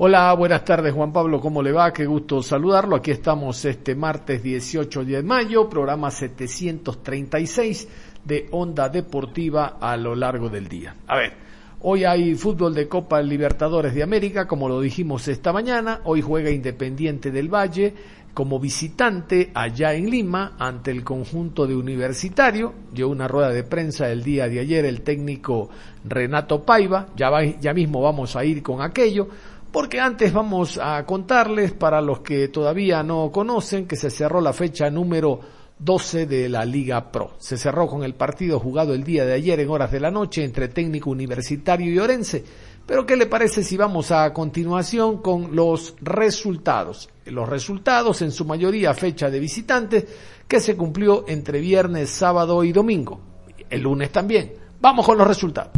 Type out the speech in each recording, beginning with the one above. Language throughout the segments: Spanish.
Hola, buenas tardes Juan Pablo, ¿cómo le va? Qué gusto saludarlo. Aquí estamos este martes 18 de mayo, programa 736 de Onda Deportiva a lo largo del día. A ver, hoy hay fútbol de Copa Libertadores de América, como lo dijimos esta mañana. Hoy juega Independiente del Valle como visitante allá en Lima ante el conjunto de Universitario. Dio una rueda de prensa el día de ayer el técnico Renato Paiva. Ya, va- ya mismo vamos a ir con aquello. Porque antes vamos a contarles, para los que todavía no conocen, que se cerró la fecha número 12 de la Liga Pro. Se cerró con el partido jugado el día de ayer en horas de la noche entre técnico universitario y Orense. Pero ¿qué le parece si vamos a continuación con los resultados? Los resultados en su mayoría fecha de visitantes que se cumplió entre viernes, sábado y domingo. El lunes también. Vamos con los resultados.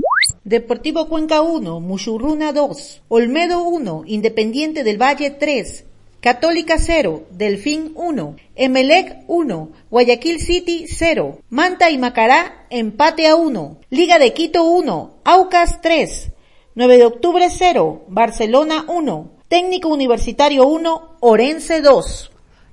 Deportivo Cuenca 1, Muchurruna 2, Olmedo 1, Independiente del Valle 3, Católica 0, Delfín 1, Emelec 1, Guayaquil City 0, Manta y Macará empate a 1, Liga de Quito 1, Aucas 3, 9 de octubre 0, Barcelona 1, Técnico Universitario 1, Orense 2.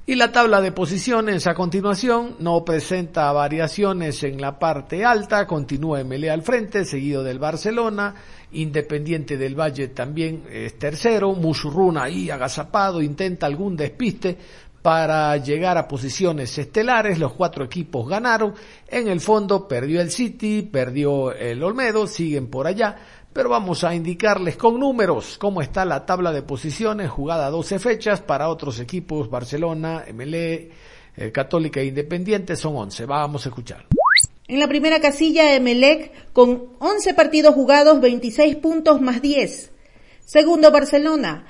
Y la tabla de posiciones a continuación no presenta variaciones en la parte alta, continúa MLE al frente, seguido del Barcelona, Independiente del Valle también es tercero, Musurruna ahí agazapado, intenta algún despiste para llegar a posiciones estelares, los cuatro equipos ganaron, en el fondo perdió el City, perdió el Olmedo, siguen por allá, pero vamos a indicarles con números cómo está la tabla de posiciones, jugada 12 fechas para otros equipos, Barcelona, MLE, eh, Católica e Independiente, son 11. Vamos a escuchar. En la primera casilla, Emelec con 11 partidos jugados, 26 puntos más 10. Segundo, Barcelona,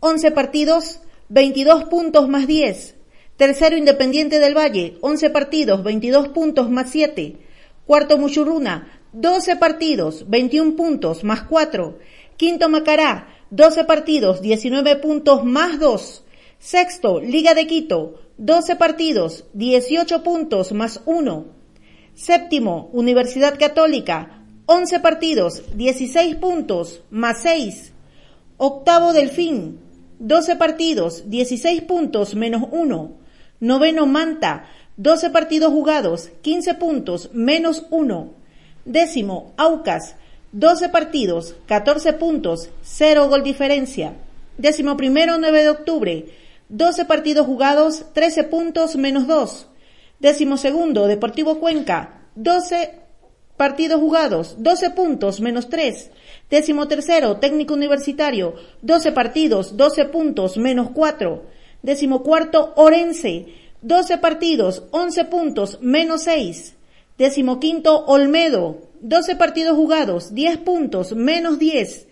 11 partidos, 22 puntos más 10. Tercero, Independiente del Valle, 11 partidos, 22 puntos más 7. Cuarto, Muchurruna, 12 partidos, 21 puntos más 4. Quinto, Macará, 12 partidos, 19 puntos más 2. Sexto, Liga de Quito, 12 partidos, 18 puntos más 1. Séptimo, Universidad Católica, 11 partidos, 16 puntos, más 6. Octavo, Delfín, 12 partidos, 16 puntos, menos 1. Noveno, Manta, 12 partidos jugados, 15 puntos, menos 1. Décimo, Aucas, 12 partidos, 14 puntos, 0 gol diferencia. Décimo primero, 9 de octubre, 12 partidos jugados, 13 puntos, menos 2. Décimo segundo, Deportivo Cuenca, 12 partidos jugados, 12 puntos, menos 3. Décimo tercero, Técnico Universitario, 12 partidos, 12 puntos, menos 4. Décimo cuarto, Orense, 12 partidos, 11 puntos, menos 6. Décimo quinto, Olmedo, 12 partidos jugados, 10 puntos, menos 10.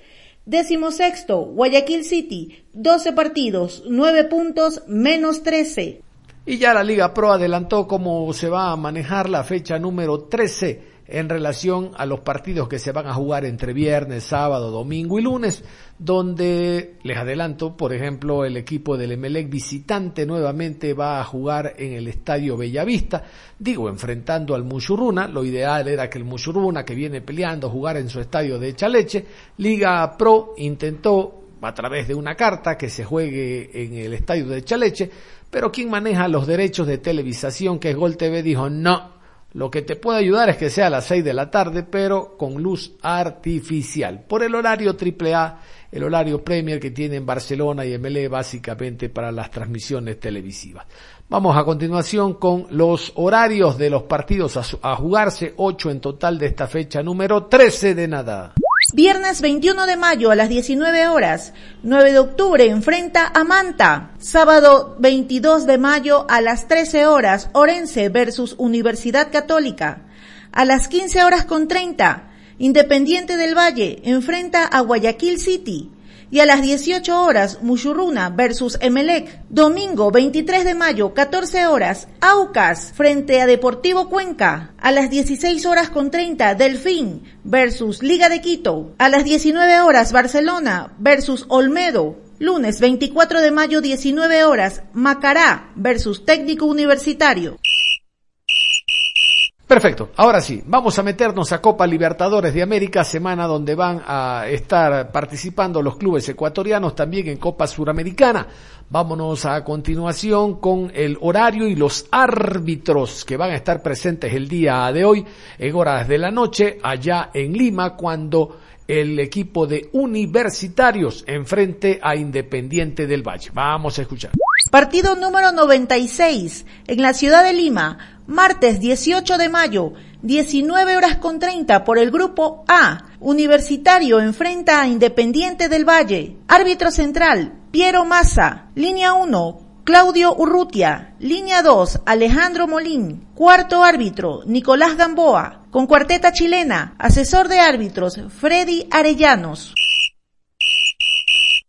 Décimo sexto, Guayaquil City, 12 partidos, 9 puntos, menos 13. Y ya la Liga Pro adelantó cómo se va a manejar la fecha número 13 en relación a los partidos que se van a jugar entre viernes, sábado, domingo y lunes, donde les adelanto, por ejemplo, el equipo del Emelec visitante nuevamente va a jugar en el Estadio Bellavista, digo, enfrentando al Muchurruna, lo ideal era que el Muchurruna, que viene peleando, jugar en su estadio de Chaleche, Liga Pro intentó a través de una carta que se juegue en el estadio de Chaleche, pero quien maneja los derechos de televisación, que es Gol TV, dijo no, lo que te puede ayudar es que sea a las 6 de la tarde, pero con luz artificial. Por el horario AAA, el horario Premier que tienen Barcelona y MLE básicamente para las transmisiones televisivas. Vamos a continuación con los horarios de los partidos a, a jugarse, 8 en total de esta fecha número 13 de nada. Viernes 21 de mayo a las 19 horas. 9 de octubre enfrenta a Manta. Sábado 22 de mayo a las 13 horas. Orense versus Universidad Católica. A las 15 horas con 30. Independiente del Valle enfrenta a Guayaquil City y a las 18 horas Mushurruna versus Emelec. Domingo 23 de mayo, 14 horas, Aucas frente a Deportivo Cuenca. A las 16 horas con 30, Delfín versus Liga de Quito. A las 19 horas, Barcelona versus Olmedo. Lunes 24 de mayo, 19 horas, Macará versus Técnico Universitario. Perfecto, ahora sí, vamos a meternos a Copa Libertadores de América, semana donde van a estar participando los clubes ecuatorianos también en Copa Suramericana. Vámonos a continuación con el horario y los árbitros que van a estar presentes el día de hoy en horas de la noche allá en Lima cuando el equipo de universitarios enfrente a Independiente del Valle. Vamos a escuchar. Partido número 96 en la ciudad de Lima martes 18 de mayo, 19 horas con 30 por el grupo A. Universitario enfrenta a Independiente del Valle. Árbitro central, Piero Massa. Línea 1, Claudio Urrutia. Línea 2, Alejandro Molín. Cuarto árbitro, Nicolás Gamboa. Con cuarteta chilena, asesor de árbitros, Freddy Arellanos.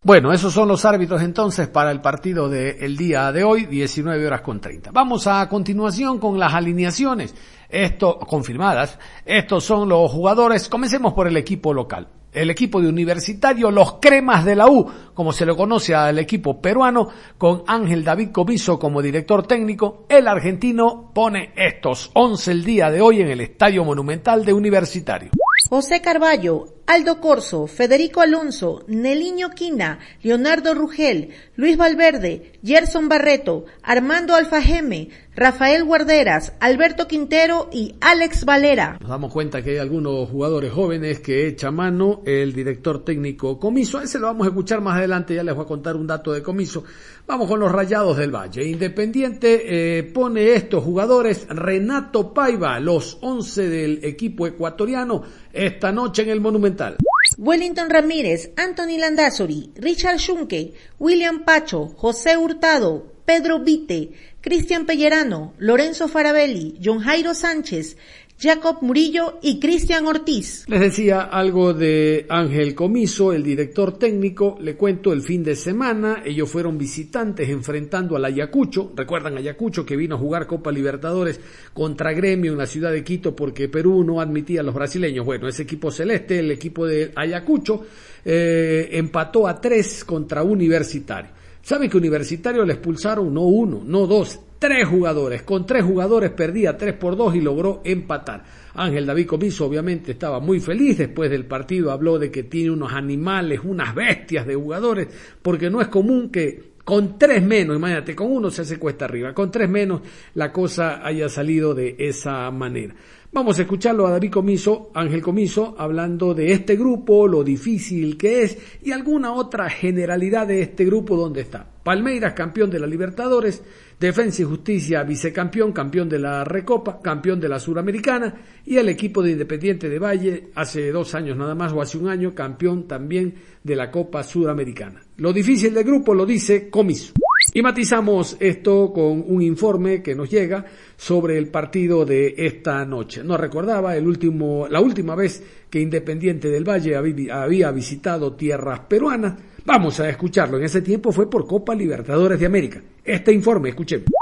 Bueno, esos son los árbitros entonces para el partido del día de hoy, 19 horas con 30. Vamos a continuación con las alineaciones. Esto, confirmadas. Estos son los jugadores. Comencemos por el equipo local. El equipo de universitario, los cremas de la U, como se lo conoce al equipo peruano, con Ángel David Comiso como director técnico. El argentino pone estos 11 el día de hoy en el Estadio Monumental de Universitario. José Carballo, Aldo Corso, Federico Alonso, Neliño Quina, Leonardo Rugel, Luis Valverde, Gerson Barreto, Armando Alfajeme, Rafael Guarderas, Alberto Quintero y Alex Valera. Nos damos cuenta que hay algunos jugadores jóvenes que echa mano el director técnico Comiso. A ese lo vamos a escuchar más adelante, ya les voy a contar un dato de Comiso. Vamos con los Rayados del Valle. Independiente eh, pone estos jugadores, Renato Paiva, los 11 del equipo ecuatoriano, esta noche en el Monumental. Wellington Ramírez, Anthony Landazuri, Richard Schunke, William Pacho, José Hurtado, Pedro Vite, Cristian Pellerano, Lorenzo Farabelli, John Jairo Sánchez, Jacob Murillo y Cristian Ortiz. Les decía algo de Ángel Comiso, el director técnico. Le cuento el fin de semana. Ellos fueron visitantes enfrentando al Ayacucho. Recuerdan Ayacucho que vino a jugar Copa Libertadores contra Gremio en la ciudad de Quito porque Perú no admitía a los brasileños. Bueno, ese equipo celeste, el equipo de Ayacucho, eh, empató a tres contra Universitario. ¿Sabe que Universitario le expulsaron no uno, no dos, tres jugadores. Con tres jugadores perdía tres por dos y logró empatar. Ángel David Comiso obviamente estaba muy feliz después del partido, habló de que tiene unos animales, unas bestias de jugadores, porque no es común que con tres menos, imagínate, con uno se hace cuesta arriba, con tres menos la cosa haya salido de esa manera. Vamos a escucharlo a David Comiso, Ángel Comiso, hablando de este grupo, lo difícil que es y alguna otra generalidad de este grupo donde está. Palmeiras, campeón de la Libertadores, Defensa y Justicia, vicecampeón, campeón de la Recopa, campeón de la Suramericana, y el equipo de Independiente de Valle, hace dos años nada más o hace un año, campeón también de la Copa Suramericana. Lo difícil del grupo lo dice Comiso. Y matizamos esto con un informe que nos llega sobre el partido de esta noche. Nos recordaba el último, la última vez que Independiente del Valle había visitado tierras peruanas. Vamos a escucharlo. En ese tiempo fue por Copa Libertadores de América. Este informe, escuchemos.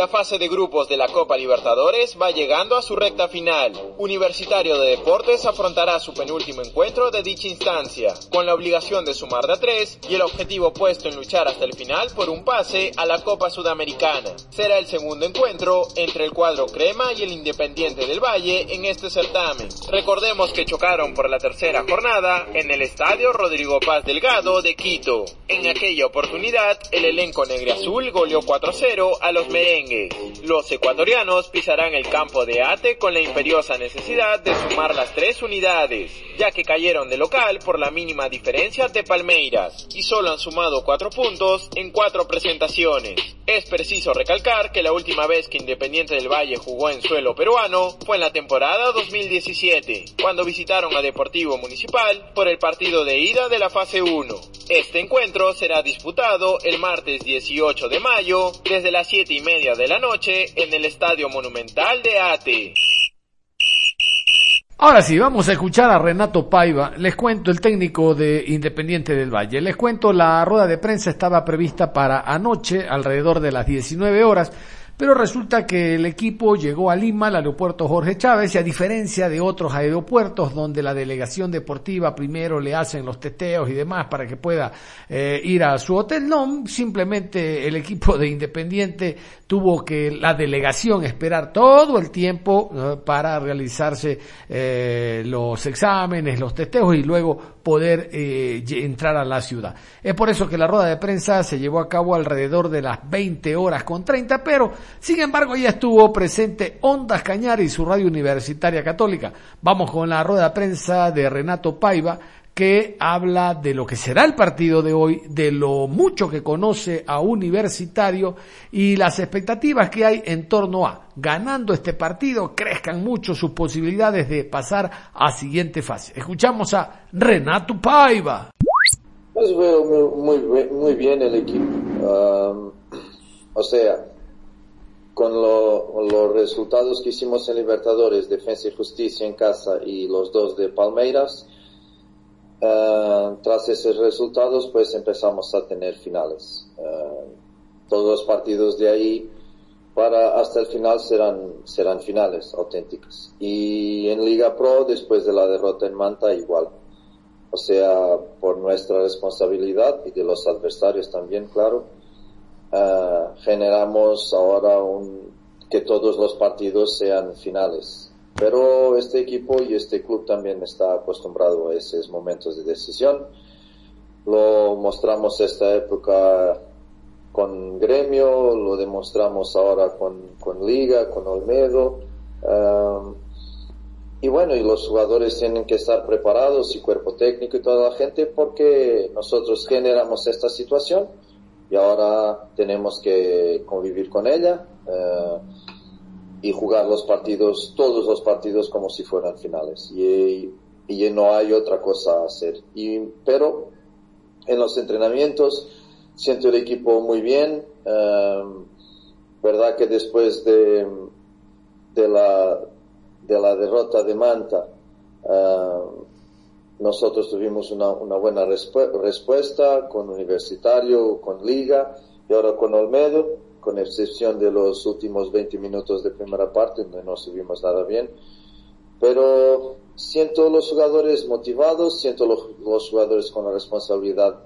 La fase de grupos de la Copa Libertadores va llegando a su recta final. Universitario de Deportes afrontará su penúltimo encuentro de dicha instancia, con la obligación de sumar de tres y el objetivo puesto en luchar hasta el final por un pase a la Copa Sudamericana. Será el segundo encuentro entre el cuadro Crema y el Independiente del Valle en este certamen. Recordemos que chocaron por la tercera jornada en el Estadio Rodrigo Paz Delgado de Quito. En aquella oportunidad, el elenco negre azul goleó 4-0 a los merengues Los ecuatorianos pisarán el campo de Ate con la imperiosa necesidad de sumar las tres unidades, ya que cayeron de local por la mínima diferencia de Palmeiras y solo han sumado cuatro puntos en cuatro presentaciones. Es preciso recalcar que la última vez que Independiente del Valle jugó en suelo peruano fue en la temporada 2017, cuando visitaron a Deportivo Municipal por el partido de ida de la fase 1. Este encuentro será disputado el martes 18 de mayo desde las 7 y media de la noche en el Estadio Monumental de Ate. Ahora sí, vamos a escuchar a Renato Paiva. Les cuento el técnico de Independiente del Valle. Les cuento, la rueda de prensa estaba prevista para anoche, alrededor de las 19 horas. Pero resulta que el equipo llegó a Lima, al aeropuerto Jorge Chávez, y a diferencia de otros aeropuertos donde la delegación deportiva primero le hacen los testeos y demás para que pueda eh, ir a su hotel, no, simplemente el equipo de Independiente tuvo que la delegación esperar todo el tiempo eh, para realizarse eh, los exámenes, los testeos y luego poder entrar a la ciudad. Es por eso que la rueda de prensa se llevó a cabo alrededor de las 20 horas con 30, pero sin embargo, ya estuvo presente Ondas Cañar y su radio universitaria católica. Vamos con la rueda de prensa de Renato Paiva, que habla de lo que será el partido de hoy, de lo mucho que conoce a Universitario y las expectativas que hay en torno a, ganando este partido, crezcan mucho sus posibilidades de pasar a siguiente fase. Escuchamos a Renato Paiva. Pues veo muy, muy, bien el equipo. Um, o sea, con los resultados que hicimos en Libertadores, Defensa y Justicia en casa y los dos de Palmeiras, uh, tras esos resultados pues empezamos a tener finales. Uh, todos los partidos de ahí para hasta el final serán, serán finales auténticas. Y en Liga Pro, después de la derrota en Manta, igual. O sea, por nuestra responsabilidad y de los adversarios también, claro uh, generamos ahora un, que todos los partidos sean finales. Pero este equipo y este club también está acostumbrado a esos momentos de decisión. Lo mostramos esta época con Gremio, lo demostramos ahora con, con Liga, con Olmedo. Y bueno, y los jugadores tienen que estar preparados y cuerpo técnico y toda la gente porque nosotros generamos esta situación y ahora tenemos que convivir con ella eh, y jugar los partidos, todos los partidos como si fueran finales. Y, y no hay otra cosa a hacer. Y, pero en los entrenamientos siento el equipo muy bien. Eh, verdad que después de, de, la, de la derrota de Manta, eh, nosotros tuvimos una, buena respuesta con Universitario, con Liga y ahora con Olmedo, con excepción de los últimos 20 minutos de primera parte, donde no subimos nada bien. Pero siento los jugadores motivados, siento los, los jugadores con la responsabilidad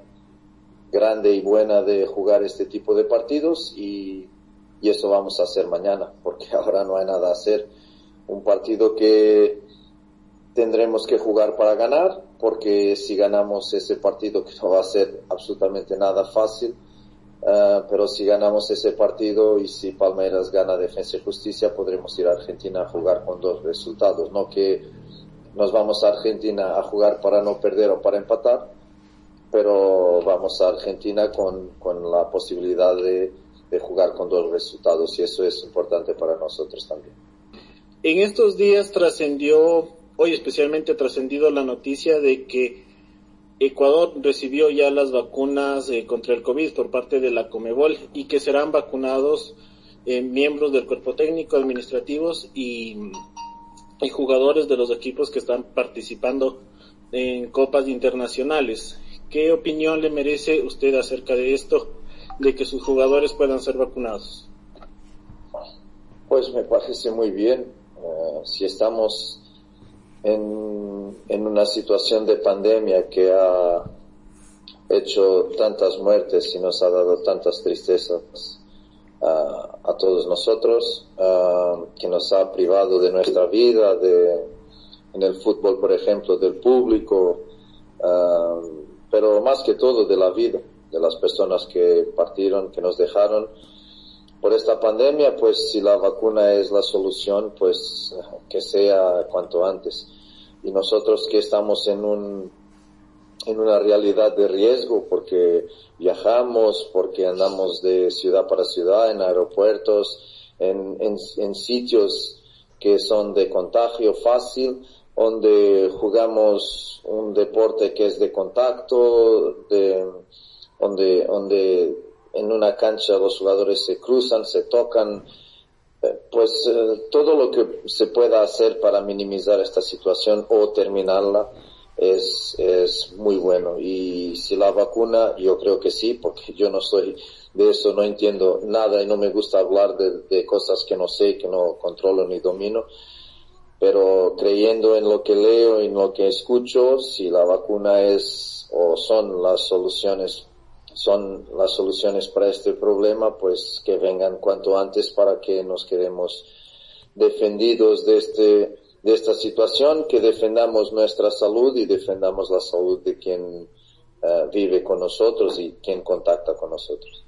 grande y buena de jugar este tipo de partidos y, y eso vamos a hacer mañana, porque ahora no hay nada a hacer. Un partido que tendremos que jugar para ganar, porque si ganamos ese partido, que no va a ser absolutamente nada fácil, uh, pero si ganamos ese partido y si Palmeiras gana Defensa y Justicia, podremos ir a Argentina a jugar con dos resultados, no que nos vamos a Argentina a jugar para no perder o para empatar, pero vamos a Argentina con, con la posibilidad de, de jugar con dos resultados y eso es importante para nosotros también. En estos días trascendió hoy especialmente trascendido la noticia de que Ecuador recibió ya las vacunas eh, contra el COVID por parte de la Comebol y que serán vacunados eh, miembros del cuerpo técnico, administrativos y, jugadores de los equipos que están participando en copas internacionales. ¿Qué opinión le merece usted acerca de esto, de que sus jugadores puedan ser vacunados? Pues me parece muy bien. Uh, si estamos en, en una situación de pandemia que ha hecho tantas muertes y nos ha dado tantas tristezas a, a todos nosotros, que nos ha privado de nuestra vida, de, en el fútbol, por ejemplo, del público, pero más que todo de la vida, de las personas que partieron, que nos dejaron. Por esta pandemia, pues si la vacuna es la solución, pues que sea cuanto antes. Y nosotros que estamos en un en una realidad de riesgo porque viajamos, porque andamos de ciudad para ciudad, en aeropuertos, en, en, en sitios que son de contagio fácil, donde jugamos un deporte que es de contacto, de, donde, donde en una cancha los jugadores se cruzan, se tocan, eh, pues eh, todo lo que se pueda hacer para minimizar esta situación o terminarla es, es muy bueno. Y si la vacuna, yo creo que sí, porque yo no soy de eso, no entiendo nada y no me gusta hablar de, de cosas que no sé, que no controlo ni domino. Pero creyendo en lo que leo y en lo que escucho, si la vacuna es o son las soluciones son las soluciones para este problema, pues que vengan cuanto antes para que nos quedemos defendidos de este de esta situación, que defendamos nuestra salud y defendamos la salud de quien uh, vive con nosotros y quien contacta con nosotros.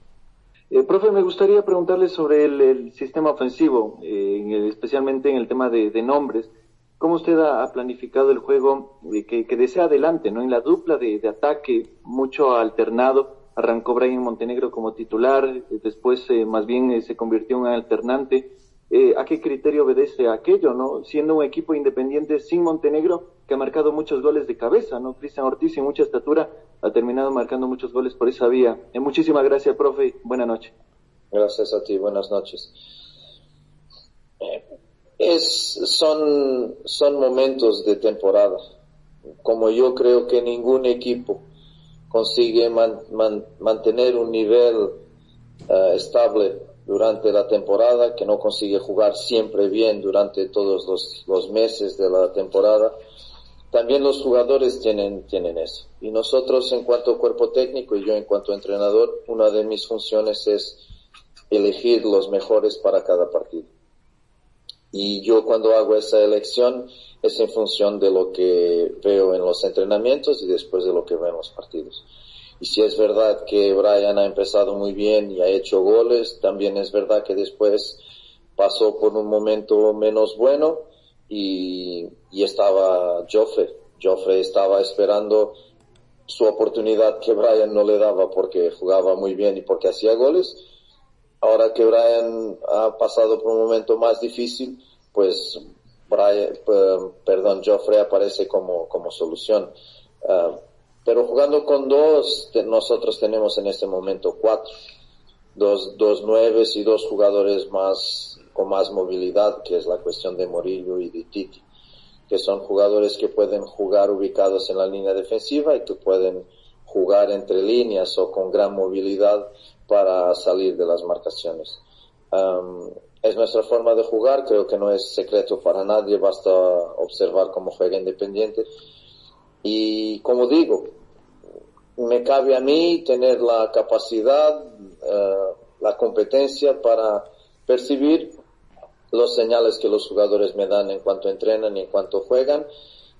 Eh, profe, me gustaría preguntarle sobre el, el sistema ofensivo, eh, especialmente en el tema de, de nombres. ¿Cómo usted ha, ha planificado el juego que, que, desea adelante, no? En la dupla de, de ataque, mucho alternado, arrancó Brian Montenegro como titular, después eh, más bien eh, se convirtió en alternante. Eh, ¿A qué criterio obedece aquello, no? Siendo un equipo independiente sin Montenegro, que ha marcado muchos goles de cabeza, ¿no? Cristian Ortiz, sin mucha estatura, ha terminado marcando muchos goles por esa vía. Eh, muchísimas gracias, profe. Buenas noches. Gracias a ti. Buenas noches. Es, son, son momentos de temporada. Como yo creo que ningún equipo consigue man, man, mantener un nivel uh, estable durante la temporada, que no consigue jugar siempre bien durante todos los, los, meses de la temporada. También los jugadores tienen, tienen eso. Y nosotros en cuanto cuerpo técnico y yo en cuanto entrenador, una de mis funciones es elegir los mejores para cada partido. Y yo cuando hago esa elección es en función de lo que veo en los entrenamientos y después de lo que veo en los partidos. Y si es verdad que Brian ha empezado muy bien y ha hecho goles, también es verdad que después pasó por un momento menos bueno y, y estaba Joffre. Joffre estaba esperando su oportunidad que Brian no le daba porque jugaba muy bien y porque hacía goles. Ahora que Brian ha pasado por un momento más difícil, pues Brian, perdón, Joffre aparece como, como solución. Uh, pero jugando con dos, nosotros tenemos en este momento cuatro. Dos, dos nueves y dos jugadores más, con más movilidad, que es la cuestión de Morillo y de Titi. Que son jugadores que pueden jugar ubicados en la línea defensiva y que pueden jugar entre líneas o con gran movilidad para salir de las marcaciones. Um, es nuestra forma de jugar, creo que no es secreto para nadie, basta observar cómo juega Independiente y como digo, me cabe a mí tener la capacidad, uh, la competencia para percibir los señales que los jugadores me dan en cuanto entrenan y en cuanto juegan,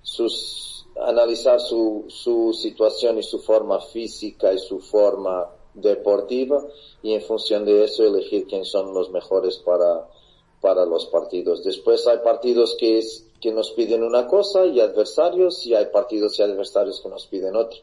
sus, analizar su, su situación y su forma física y su forma deportiva y en función de eso elegir quién son los mejores para, para los partidos. Después hay partidos que es, que nos piden una cosa y adversarios y hay partidos y adversarios que nos piden otra.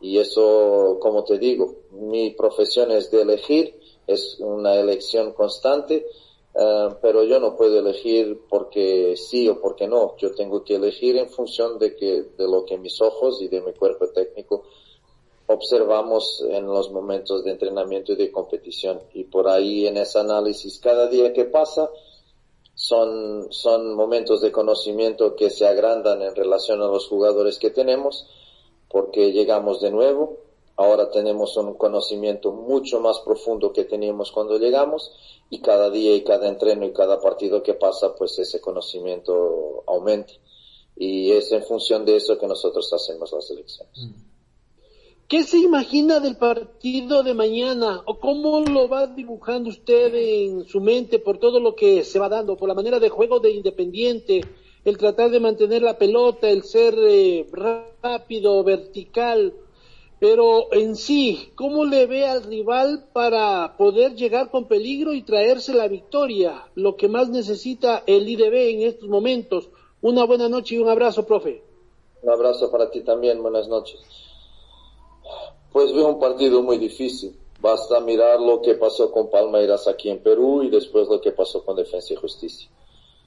Y eso, como te digo, mi profesión es de elegir, es una elección constante, uh, pero yo no puedo elegir porque sí o porque no. Yo tengo que elegir en función de que, de lo que mis ojos y de mi cuerpo técnico observamos en los momentos de entrenamiento y de competición. Y por ahí en ese análisis, cada día que pasa, son, son momentos de conocimiento que se agrandan en relación a los jugadores que tenemos, porque llegamos de nuevo, ahora tenemos un conocimiento mucho más profundo que teníamos cuando llegamos, y cada día y cada entreno y cada partido que pasa, pues ese conocimiento aumenta. Y es en función de eso que nosotros hacemos las elecciones. Mm. ¿Qué se imagina del partido de mañana? ¿O cómo lo va dibujando usted en su mente por todo lo que se va dando, por la manera de juego de Independiente, el tratar de mantener la pelota, el ser eh, rápido, vertical? pero en sí, ¿cómo le ve al rival para poder llegar con peligro y traerse la victoria? Lo que más necesita el IDB en estos momentos. Una buena noche y un abrazo, profe. Un abrazo para ti también, buenas noches. Pues veo un partido muy difícil. Basta mirar lo que pasó con Palmeiras aquí en Perú y después lo que pasó con Defensa y Justicia.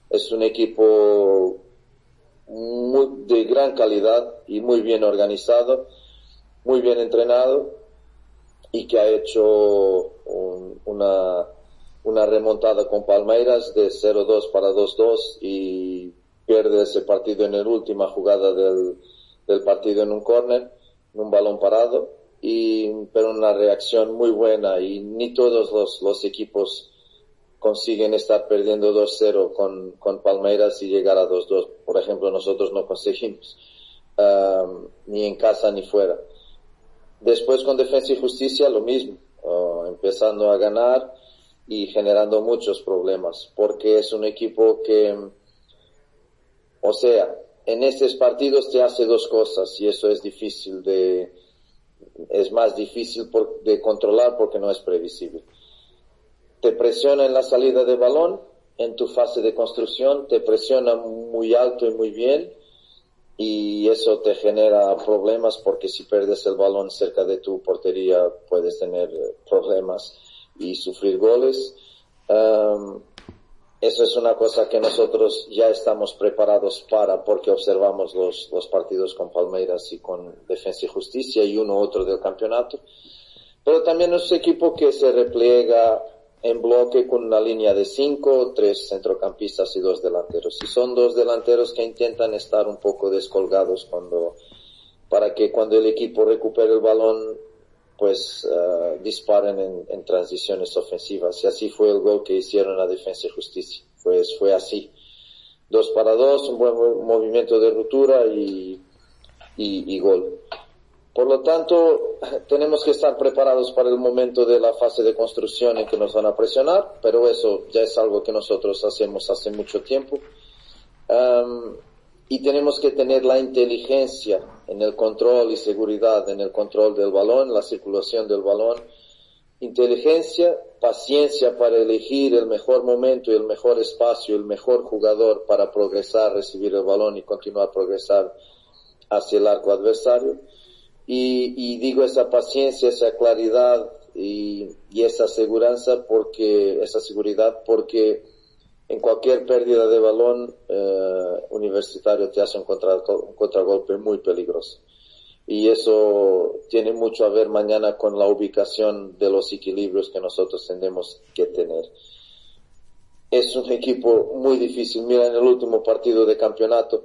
Es un equipo muy, de gran calidad y muy bien organizado muy bien entrenado y que ha hecho una, remontada con Palmeiras de 0-2 para 2-2 y pierde ese partido en la última jugada del, del partido en un córner, en un balón parado, y, pero una reacción muy buena y ni todos los, los equipos consiguen estar perdiendo 2-0 con, con Palmeiras y llegar a 2-2. Por ejemplo, nosotros no conseguimos, um, ni en casa ni fuera. Después con Defensa y Justicia lo mismo, uh, empezando a ganar y generando muchos problemas, porque es un equipo que, o sea, en estos partidos te hace dos cosas y eso es difícil de, es más difícil por, de controlar porque no es previsible. Te presiona en la salida de balón, en tu fase de construcción, te presiona muy alto y muy bien y eso te genera problemas porque si pierdes el balón cerca de tu portería puedes tener eh, problemas y sufrir goles. Um, eso es una cosa que nosotros ya estamos preparados para porque observamos los, los partidos con Palmeiras y con Defensa y Justicia y uno otro del campeonato. Pero también es un equipo que se repliega en bloque con una línea de cinco, tres centrocampistas y dos delanteros. Y son dos delanteros que intentan estar un poco descolgados cuando, para que cuando el equipo recupere el balón, pues uh, disparen en, en, transiciones ofensivas. Y así fue el gol que hicieron a Defensa y Justicia. Pues fue así. Dos para dos, un buen movimiento de ruptura y, y, y gol. Por lo tanto, tenemos que estar preparados para el momento de la fase de construcción en que nos van a presionar, pero eso ya es algo que nosotros hacemos hace mucho tiempo. Um, y tenemos que tener la inteligencia en el control y seguridad en el control del balón, la circulación del balón. Inteligencia, paciencia para elegir el mejor momento y el mejor espacio, el mejor jugador para progresar, recibir el balón y continuar a progresar hacia el arco adversario y, y digo esa paciencia, esa claridad y, y, esa seguridad porque, esa seguridad porque en cualquier pérdida de balón eh, universitario te hace un, contra, un contragolpe muy peligroso. Y eso tiene mucho a ver mañana con la ubicación de los equilibrios que nosotros tendemos que tener. Es un equipo muy difícil. Mira en el último partido de campeonato,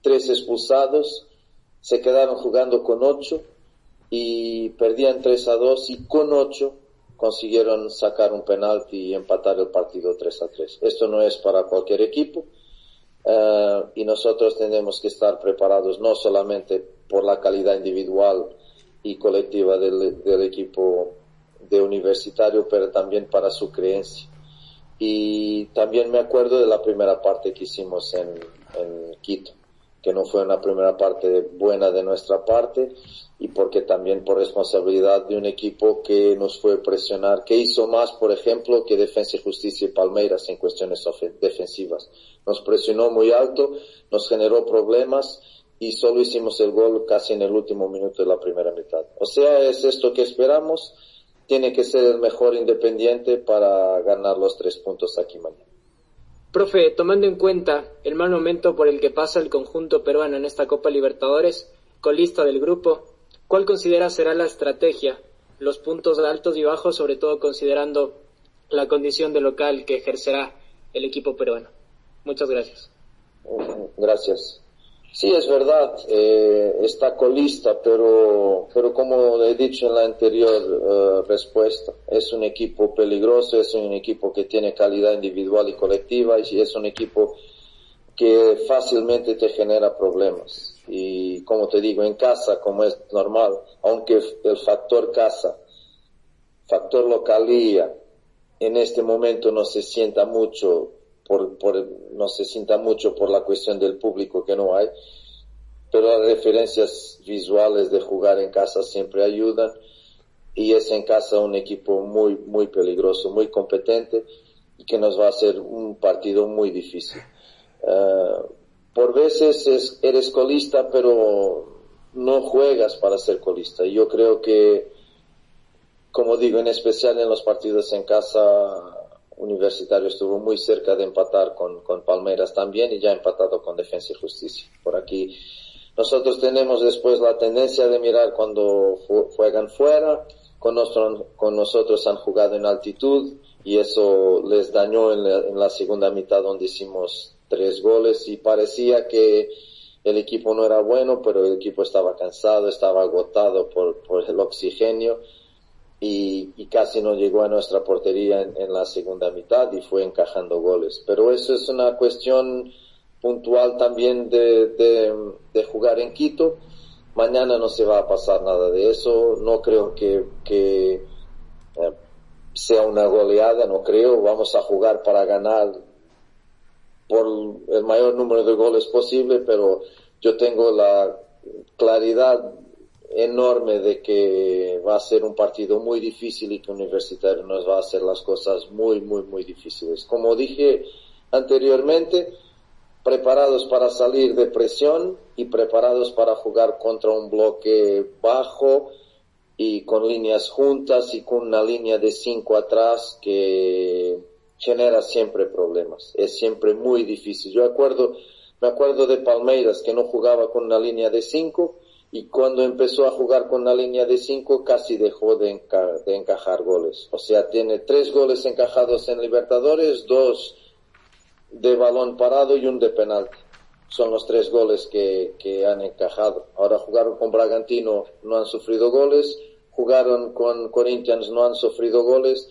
tres expulsados, se quedaron jugando con 8 y perdían 3 a 2 y con 8 consiguieron sacar un penalti y empatar el partido 3 a 3. Esto no es para cualquier equipo uh, y nosotros tenemos que estar preparados no solamente por la calidad individual y colectiva del, equipo de universitario, pero también para su creencia. Y también me acuerdo de la primera parte que hicimos en Quito que no fue una primera parte buena de nuestra parte y porque también por responsabilidad de un equipo que nos fue presionar, que hizo más, por ejemplo, que Defensa y Justicia y Palmeiras en cuestiones defensivas. Nos presionó muy alto, nos generó problemas y solo hicimos el gol casi en el último minuto de la primera mitad. O sea, es esto que esperamos. Tiene que ser el mejor independiente para ganar los tres puntos aquí mañana. Profe, tomando en cuenta el mal momento por el que pasa el conjunto peruano en esta Copa Libertadores, colista del grupo, ¿cuál considera será la estrategia? Los puntos altos y bajos, sobre todo considerando la condición de local que ejercerá el equipo peruano. Muchas gracias. Gracias. Sí, es verdad, eh, está colista, pero, pero como he dicho en la anterior uh, respuesta, es un equipo peligroso, es un equipo que tiene calidad individual y colectiva y es un equipo que fácilmente te genera problemas. Y como te digo, en casa, como es normal, aunque el factor casa, factor localía, en este momento no se sienta mucho por, por, no se sienta mucho por la cuestión del público que no hay, pero las referencias visuales de jugar en casa siempre ayudan y es en casa un equipo muy, muy peligroso, muy competente y que nos va a hacer un partido muy difícil. Uh, por veces es, eres colista, pero no juegas para ser colista. Yo creo que, como digo, en especial en los partidos en casa, Universitario estuvo muy cerca de empatar con, con Palmeiras también y ya empatado con Defensa y Justicia. Por aquí nosotros tenemos después la tendencia de mirar cuando juegan fuera, con, con nosotros han jugado en altitud y eso les dañó en la, segunda mitad donde hicimos tres goles y parecía que el equipo no era bueno, pero el equipo estaba cansado, estaba agotado por, por el oxígeno y, y, casi no llegó a nuestra portería en, la segunda mitad y fue encajando goles. Pero eso es una cuestión puntual también de, de, de jugar en Quito. Mañana no se va a pasar nada de eso. No creo que, que eh, sea una goleada, no creo. Vamos a jugar para ganar por el mayor número de goles posible, pero yo tengo la claridad enorme de que va a ser un partido muy difícil y que Universitario nos va a hacer las cosas muy, muy, muy difíciles. Como dije anteriormente, preparados para salir de presión y preparados para jugar contra un bloque bajo y con líneas juntas y con una línea de cinco atrás que genera siempre problemas. Es siempre muy difícil. Yo acuerdo, me acuerdo de Palmeiras que no jugaba con una línea de cinco y cuando empezó a jugar con una línea de cinco casi dejó de, enca de encajar goles. O sea, tiene tres goles encajados en Libertadores, dos de balón parado y un de penalti. Son los tres goles que, que han encajado. Ahora jugaron con Bragantino, no han sufrido goles. Jugaron con Corinthians, no han sufrido goles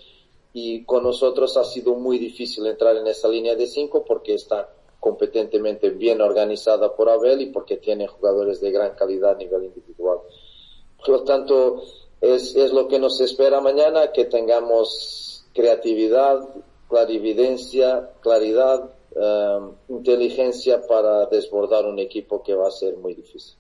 y con nosotros ha sido muy difícil entrar en esa línea de cinco porque está competentemente bien organizada por Abel y porque tiene jugadores de gran calidad a nivel individual. Por lo tanto, es, es lo que nos espera mañana, que tengamos creatividad, clarividencia, claridad, um, inteligencia para desbordar un equipo que va a ser muy difícil.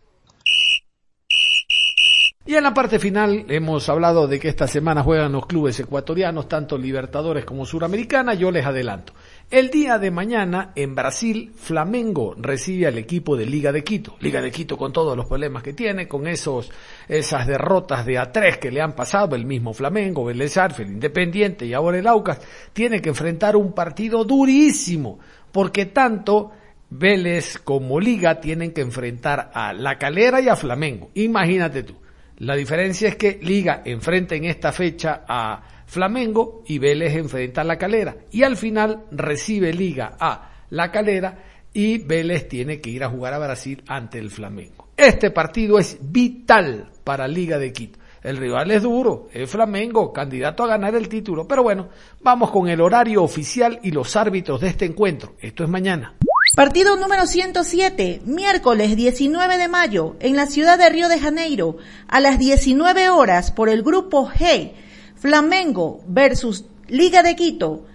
Y en la parte final hemos hablado de que esta semana juegan los clubes ecuatorianos, tanto Libertadores como Suramericana. Yo les adelanto. El día de mañana en Brasil, Flamengo recibe al equipo de Liga de Quito. Liga de Quito con todos los problemas que tiene, con esos, esas derrotas de A3 que le han pasado, el mismo Flamengo, Vélez el Independiente y ahora el Aucas, tiene que enfrentar un partido durísimo, porque tanto Vélez como Liga tienen que enfrentar a La Calera y a Flamengo. Imagínate tú. La diferencia es que Liga enfrenta en esta fecha a Flamengo y Vélez enfrenta a La Calera. Y al final recibe Liga a La Calera y Vélez tiene que ir a jugar a Brasil ante el Flamengo. Este partido es vital para Liga de Quito. El rival es duro, es Flamengo, candidato a ganar el título. Pero bueno, vamos con el horario oficial y los árbitros de este encuentro. Esto es mañana. Partido número 107, miércoles 19 de mayo, en la ciudad de Río de Janeiro, a las 19 horas por el grupo G, Flamengo versus Liga de Quito.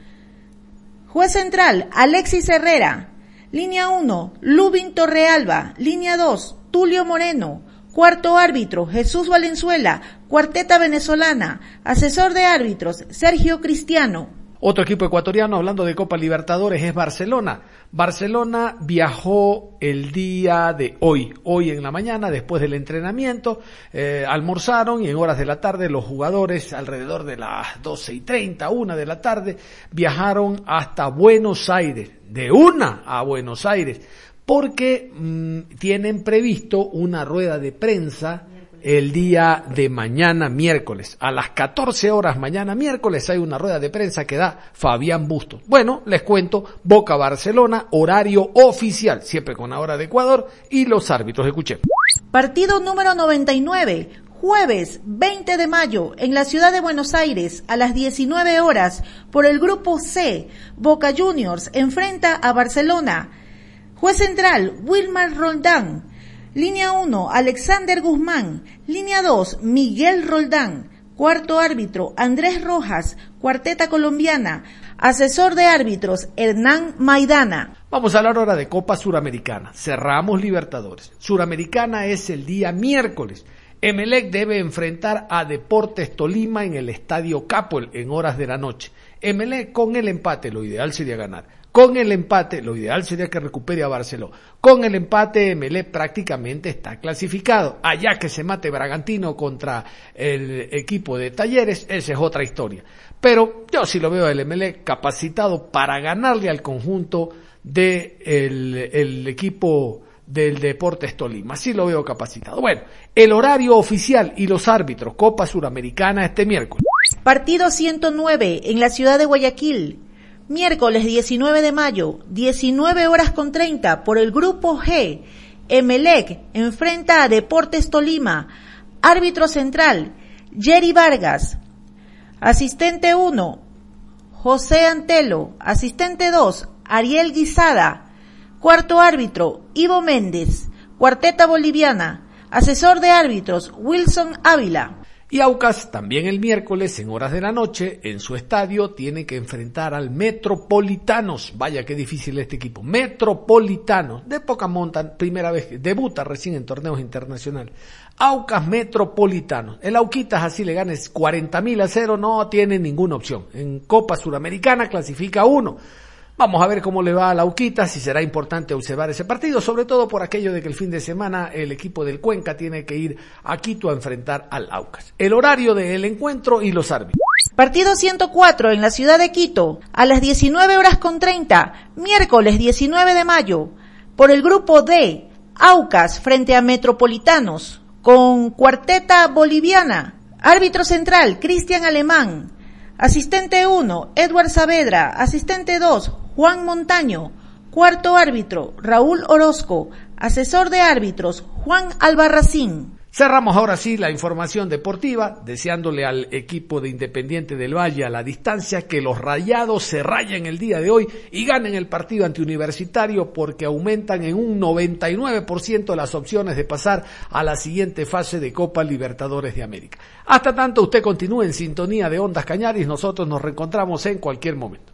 Juez central, Alexis Herrera. Línea 1, Lubin Torrealba. Línea 2, Tulio Moreno. Cuarto árbitro, Jesús Valenzuela. Cuarteta venezolana. Asesor de árbitros, Sergio Cristiano. Otro equipo ecuatoriano, hablando de Copa Libertadores, es Barcelona. Barcelona viajó el día de hoy, hoy en la mañana, después del entrenamiento, eh, almorzaron y en horas de la tarde los jugadores, alrededor de las doce y treinta, una de la tarde, viajaron hasta Buenos Aires, de una a Buenos Aires, porque mmm, tienen previsto una rueda de prensa el día de mañana miércoles. A las 14 horas mañana miércoles hay una rueda de prensa que da Fabián Bustos. Bueno, les cuento, Boca Barcelona, horario oficial, siempre con la hora de Ecuador y los árbitros. Escuchemos. Partido número 99. Jueves 20 de mayo en la ciudad de Buenos Aires a las 19 horas por el grupo C, Boca Juniors enfrenta a Barcelona. Juez central, Wilmar Roldán. Línea 1, Alexander Guzmán. Línea 2, Miguel Roldán. Cuarto árbitro, Andrés Rojas, cuarteta colombiana. Asesor de árbitros, Hernán Maidana. Vamos a hablar ahora de Copa Suramericana. Cerramos Libertadores. Suramericana es el día miércoles. Emelec debe enfrentar a Deportes Tolima en el Estadio Capol en horas de la noche. Emelec con el empate, lo ideal sería ganar. Con el empate, lo ideal sería que recupere a Barcelona. Con el empate, Emelec prácticamente está clasificado. Allá que se mate Bragantino contra el equipo de Talleres, esa es otra historia. Pero yo sí lo veo al Emelec capacitado para ganarle al conjunto del de el equipo del Deportes Tolima. Así lo veo capacitado. Bueno, el horario oficial y los árbitros, Copa Suramericana este miércoles. Partido 109 en la ciudad de Guayaquil. Miércoles 19 de mayo, 19 horas con 30 por el grupo G. Emelec enfrenta a Deportes Tolima. Árbitro central, Jerry Vargas. Asistente 1, José Antelo. Asistente 2, Ariel Guisada. Cuarto árbitro, Ivo Méndez. Cuarteta boliviana. Asesor de árbitros, Wilson Ávila. Y Aucas también el miércoles en horas de la noche en su estadio tiene que enfrentar al Metropolitanos. Vaya qué difícil este equipo. Metropolitanos de poca monta, primera vez que debuta recién en torneos internacionales. Aucas Metropolitanos. El Auquitas así le ganes 40 mil a cero, no tiene ninguna opción. En Copa Suramericana clasifica uno. Vamos a ver cómo le va a la Uquita, si será importante observar ese partido, sobre todo por aquello de que el fin de semana el equipo del Cuenca tiene que ir a Quito a enfrentar al Aucas. El horario del encuentro y los árbitros. Partido 104 en la ciudad de Quito, a las 19 horas con 30, miércoles 19 de mayo, por el grupo D, Aucas frente a Metropolitanos, con cuarteta boliviana. Árbitro central, Cristian Alemán. Asistente 1, Edward Saavedra. Asistente 2, Juan Montaño. Cuarto árbitro, Raúl Orozco. Asesor de árbitros, Juan Albarracín. Cerramos ahora sí la información deportiva, deseándole al equipo de Independiente del Valle a la distancia que los rayados se rayen el día de hoy y ganen el partido antiuniversitario porque aumentan en un 99% las opciones de pasar a la siguiente fase de Copa Libertadores de América. Hasta tanto usted continúe en sintonía de Ondas Cañaris, nosotros nos reencontramos en cualquier momento.